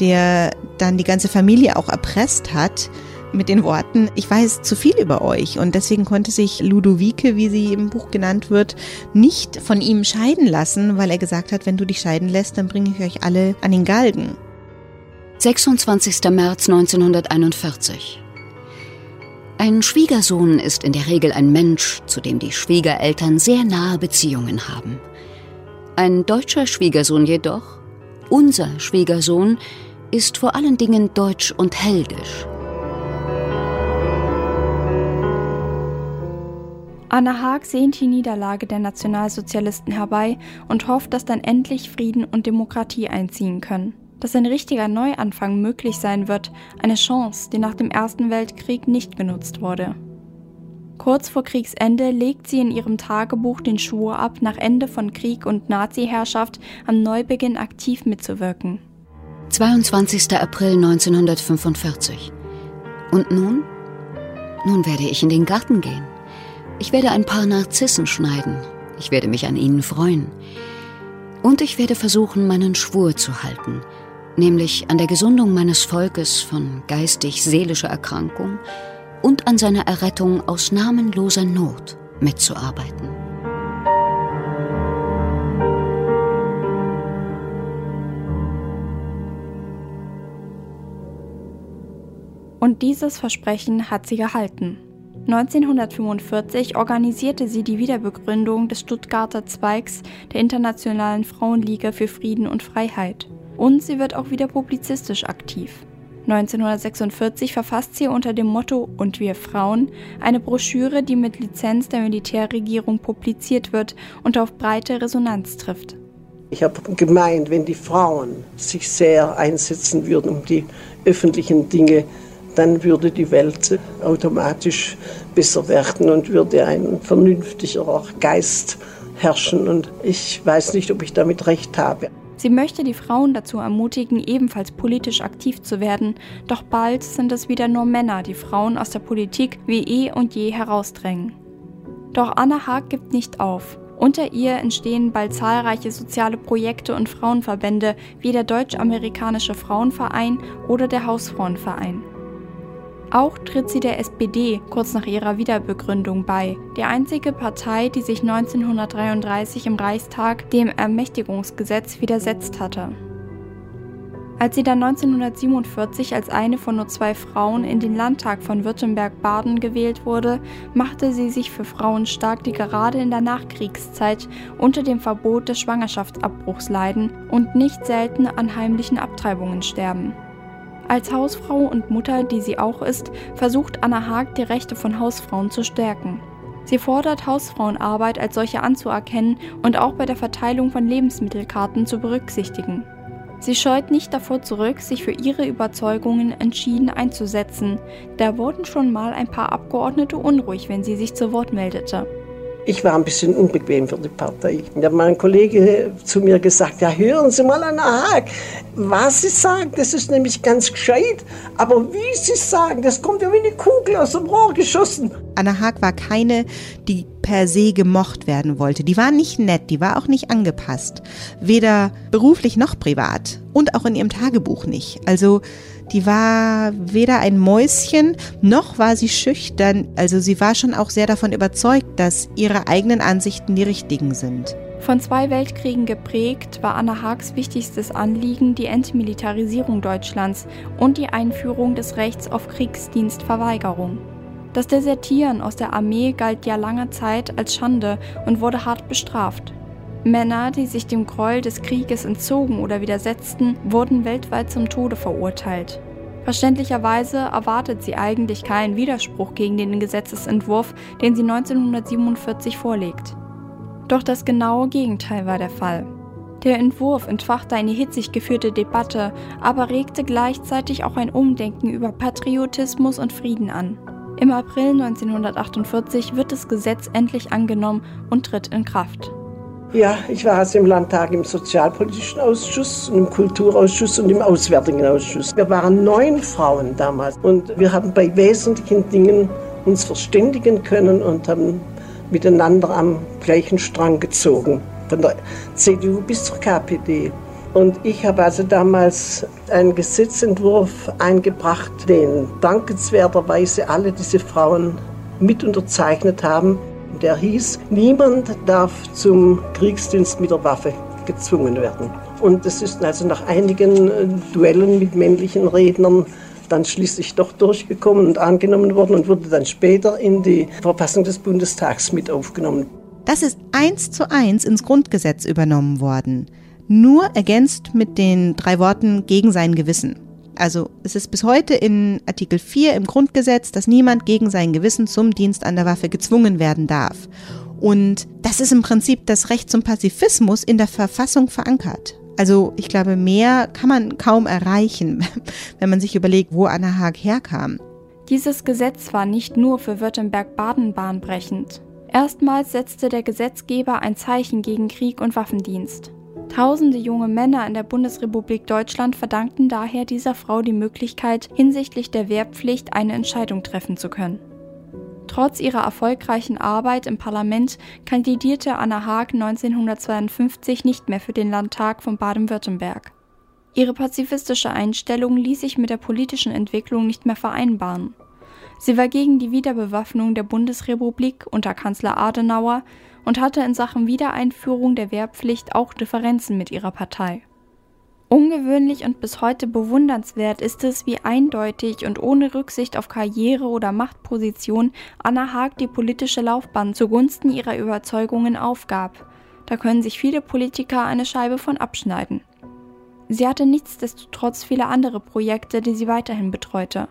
[SPEAKER 12] der dann die ganze Familie auch erpresst hat mit den Worten, ich weiß zu viel über euch und deswegen konnte sich Ludovike, wie sie im Buch genannt wird, nicht von ihm scheiden lassen, weil er gesagt hat, wenn du dich scheiden lässt, dann bringe ich euch alle an den Galgen.
[SPEAKER 9] 26. März 1941. Ein Schwiegersohn ist in der Regel ein Mensch, zu dem die Schwiegereltern sehr nahe Beziehungen haben. Ein deutscher Schwiegersohn jedoch, unser Schwiegersohn, ist vor allen Dingen deutsch und heldisch.
[SPEAKER 10] Anna Haag sehnt die Niederlage der Nationalsozialisten herbei und hofft, dass dann endlich Frieden und Demokratie einziehen können. Dass ein richtiger Neuanfang möglich sein wird, eine Chance, die nach dem Ersten Weltkrieg nicht genutzt wurde. Kurz vor Kriegsende legt sie in ihrem Tagebuch den Schwur ab, nach Ende von Krieg und Nazi-Herrschaft am Neubeginn aktiv mitzuwirken.
[SPEAKER 9] 22. April 1945. Und nun? Nun werde ich in den Garten gehen. Ich werde ein paar Narzissen schneiden. Ich werde mich an ihnen freuen. Und ich werde versuchen, meinen Schwur zu halten, nämlich an der Gesundung meines Volkes von geistig-seelischer Erkrankung und an seiner Errettung aus namenloser Not mitzuarbeiten.
[SPEAKER 10] Und dieses Versprechen hat sie gehalten. 1945 organisierte sie die Wiederbegründung des Stuttgarter Zweigs der Internationalen Frauenliga für Frieden und Freiheit. Und sie wird auch wieder publizistisch aktiv. 1946 verfasst sie unter dem Motto Und wir Frauen eine Broschüre, die mit Lizenz der Militärregierung publiziert wird und auf breite Resonanz trifft.
[SPEAKER 11] Ich habe gemeint, wenn die Frauen sich sehr einsetzen würden, um die öffentlichen Dinge dann würde die Welt automatisch besser werden und würde ein vernünftigerer Geist herrschen. Und ich weiß nicht, ob ich damit recht habe.
[SPEAKER 10] Sie möchte die Frauen dazu ermutigen, ebenfalls politisch aktiv zu werden, doch bald sind es wieder nur Männer, die Frauen aus der Politik wie eh und je herausdrängen. Doch Anna Haag gibt nicht auf. Unter ihr entstehen bald zahlreiche soziale Projekte und Frauenverbände wie der Deutsch-Amerikanische Frauenverein oder der Hausfrauenverein. Auch tritt sie der SPD kurz nach ihrer Wiederbegründung bei, die einzige Partei, die sich 1933 im Reichstag dem Ermächtigungsgesetz widersetzt hatte. Als sie dann 1947 als eine von nur zwei Frauen in den Landtag von Württemberg-Baden gewählt wurde, machte sie sich für Frauen stark, die gerade in der Nachkriegszeit unter dem Verbot des Schwangerschaftsabbruchs leiden und nicht selten an heimlichen Abtreibungen sterben. Als Hausfrau und Mutter, die sie auch ist, versucht Anna Haag, die Rechte von Hausfrauen zu stärken. Sie fordert Hausfrauenarbeit als solche anzuerkennen und auch bei der Verteilung von Lebensmittelkarten zu berücksichtigen. Sie scheut nicht davor zurück, sich für ihre Überzeugungen entschieden einzusetzen. Da wurden schon mal ein paar Abgeordnete unruhig, wenn sie sich zu Wort meldete.
[SPEAKER 11] Ich war ein bisschen unbequem für die Partei. Da hat mein Kollege zu mir gesagt, ja hören Sie mal an Haag, was Sie sagen, das ist nämlich ganz gescheit, aber wie Sie sagen, das kommt ja wie eine Kugel aus dem Rohr geschossen.
[SPEAKER 12] Anna Haag war keine, die per se gemocht werden wollte. Die war nicht nett, die war auch nicht angepasst. Weder beruflich noch privat. Und auch in ihrem Tagebuch nicht. Also die war weder ein Mäuschen, noch war sie schüchtern. Also sie war schon auch sehr davon überzeugt, dass ihre eigenen Ansichten die richtigen sind.
[SPEAKER 10] Von zwei Weltkriegen geprägt war Anna Haags wichtigstes Anliegen die Entmilitarisierung Deutschlands und die Einführung des Rechts auf Kriegsdienstverweigerung. Das Desertieren aus der Armee galt ja lange Zeit als Schande und wurde hart bestraft. Männer, die sich dem Gräuel des Krieges entzogen oder widersetzten, wurden weltweit zum Tode verurteilt. Verständlicherweise erwartet sie eigentlich keinen Widerspruch gegen den Gesetzesentwurf, den sie 1947 vorlegt. Doch das genaue Gegenteil war der Fall. Der Entwurf entfachte eine hitzig geführte Debatte, aber regte gleichzeitig auch ein Umdenken über Patriotismus und Frieden an. Im April 1948 wird das Gesetz endlich angenommen und tritt in Kraft.
[SPEAKER 11] Ja, ich war also im Landtag im Sozialpolitischen Ausschuss, im Kulturausschuss und im Auswärtigen Ausschuss. Wir waren neun Frauen damals und wir haben bei wesentlichen Dingen uns verständigen können und haben miteinander am gleichen Strang gezogen, von der CDU bis zur KPD. Und ich habe also damals einen Gesetzentwurf eingebracht, den dankenswerterweise alle diese Frauen mit unterzeichnet haben. Der hieß, niemand darf zum Kriegsdienst mit der Waffe gezwungen werden. Und das ist also nach einigen äh, Duellen mit männlichen Rednern dann schließlich doch durchgekommen und angenommen worden und wurde dann später in die Verfassung des Bundestags mit aufgenommen.
[SPEAKER 12] Das ist eins zu eins ins Grundgesetz übernommen worden. Nur ergänzt mit den drei Worten gegen sein Gewissen. Also es ist bis heute in Artikel 4 im Grundgesetz, dass niemand gegen sein Gewissen zum Dienst an der Waffe gezwungen werden darf. Und das ist im Prinzip das Recht zum Pazifismus in der Verfassung verankert. Also ich glaube, mehr kann man kaum erreichen, wenn man sich überlegt, wo Anna Haag herkam.
[SPEAKER 10] Dieses Gesetz war nicht nur für Württemberg-Baden bahnbrechend. Erstmals setzte der Gesetzgeber ein Zeichen gegen Krieg und Waffendienst. Tausende junge Männer in der Bundesrepublik Deutschland verdankten daher dieser Frau die Möglichkeit, hinsichtlich der Wehrpflicht eine Entscheidung treffen zu können. Trotz ihrer erfolgreichen Arbeit im Parlament kandidierte Anna Haag 1952 nicht mehr für den Landtag von Baden-Württemberg. Ihre pazifistische Einstellung ließ sich mit der politischen Entwicklung nicht mehr vereinbaren. Sie war gegen die Wiederbewaffnung der Bundesrepublik unter Kanzler Adenauer und hatte in Sachen Wiedereinführung der Wehrpflicht auch Differenzen mit ihrer Partei. Ungewöhnlich und bis heute bewundernswert ist es, wie eindeutig und ohne Rücksicht auf Karriere oder Machtposition Anna Haag die politische Laufbahn zugunsten ihrer Überzeugungen aufgab. Da können sich viele Politiker eine Scheibe von abschneiden. Sie hatte nichtsdestotrotz viele andere Projekte, die sie weiterhin betreute.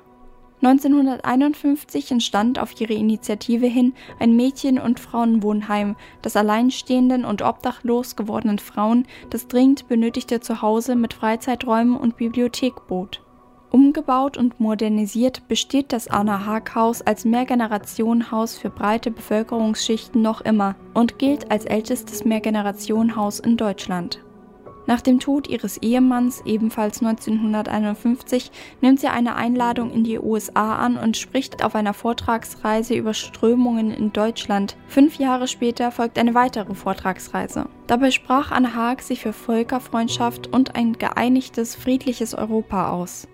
[SPEAKER 10] 1951 entstand auf ihre Initiative hin ein Mädchen- und Frauenwohnheim, das alleinstehenden und obdachlos gewordenen Frauen das dringend benötigte Zuhause mit Freizeiträumen und Bibliothek bot. Umgebaut und modernisiert besteht das Anna Haag Haus als Mehrgenerationenhaus für breite Bevölkerungsschichten noch immer und gilt als ältestes Mehrgenerationenhaus in Deutschland. Nach dem Tod ihres Ehemanns, ebenfalls 1951, nimmt sie eine Einladung in die USA an und spricht auf einer Vortragsreise über Strömungen in Deutschland. Fünf Jahre später folgt eine weitere Vortragsreise. Dabei sprach Anne Haag sich für Völkerfreundschaft und ein geeinigtes, friedliches Europa aus.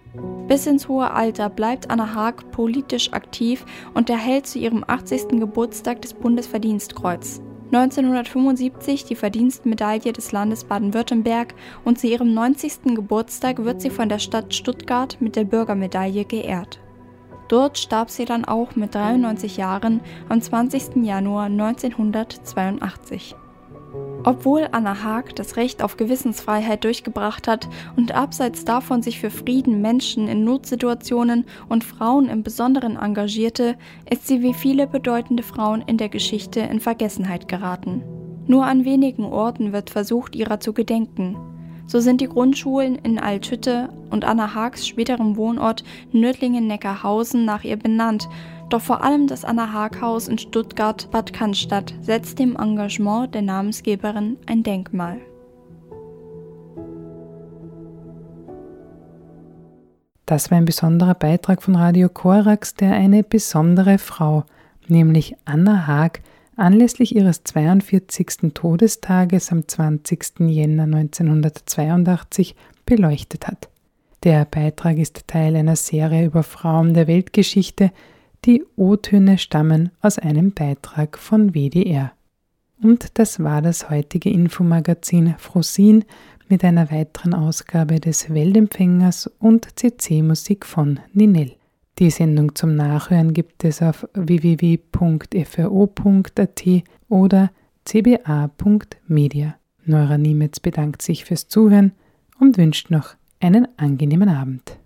[SPEAKER 10] Bis ins hohe Alter bleibt Anna Haag politisch aktiv und erhält zu ihrem 80. Geburtstag das Bundesverdienstkreuz. 1975 die Verdienstmedaille des Landes Baden-Württemberg und zu ihrem 90. Geburtstag wird sie von der Stadt Stuttgart mit der Bürgermedaille geehrt. Dort starb sie dann auch mit 93 Jahren am 20. Januar 1982. Obwohl Anna Haag das Recht auf Gewissensfreiheit durchgebracht hat und abseits davon sich für Frieden, Menschen in Notsituationen und Frauen im Besonderen engagierte, ist sie wie viele bedeutende Frauen in der Geschichte in Vergessenheit geraten. Nur an wenigen Orten wird versucht, ihrer zu gedenken. So sind die Grundschulen in Altschütte und Anna Haags späterem Wohnort Nördlingen-Neckarhausen nach ihr benannt doch vor allem das Anna-Haag-Haus in Stuttgart-Bad Cannstatt setzt dem Engagement der Namensgeberin ein Denkmal.
[SPEAKER 3] Das war ein besonderer Beitrag von Radio Korax, der eine besondere Frau, nämlich Anna Haag anlässlich ihres 42. Todestages am 20. Jänner 1982 beleuchtet hat. Der Beitrag ist Teil einer Serie über Frauen der Weltgeschichte. Die O-Töne stammen aus einem Beitrag von WDR. Und das war das heutige Infomagazin Frosin mit einer weiteren Ausgabe des Weltempfängers und CC-Musik von Ninel. Die Sendung zum Nachhören gibt es auf www.fro.at oder cba.media. Neura Niemetz bedankt sich fürs Zuhören und wünscht noch einen angenehmen Abend.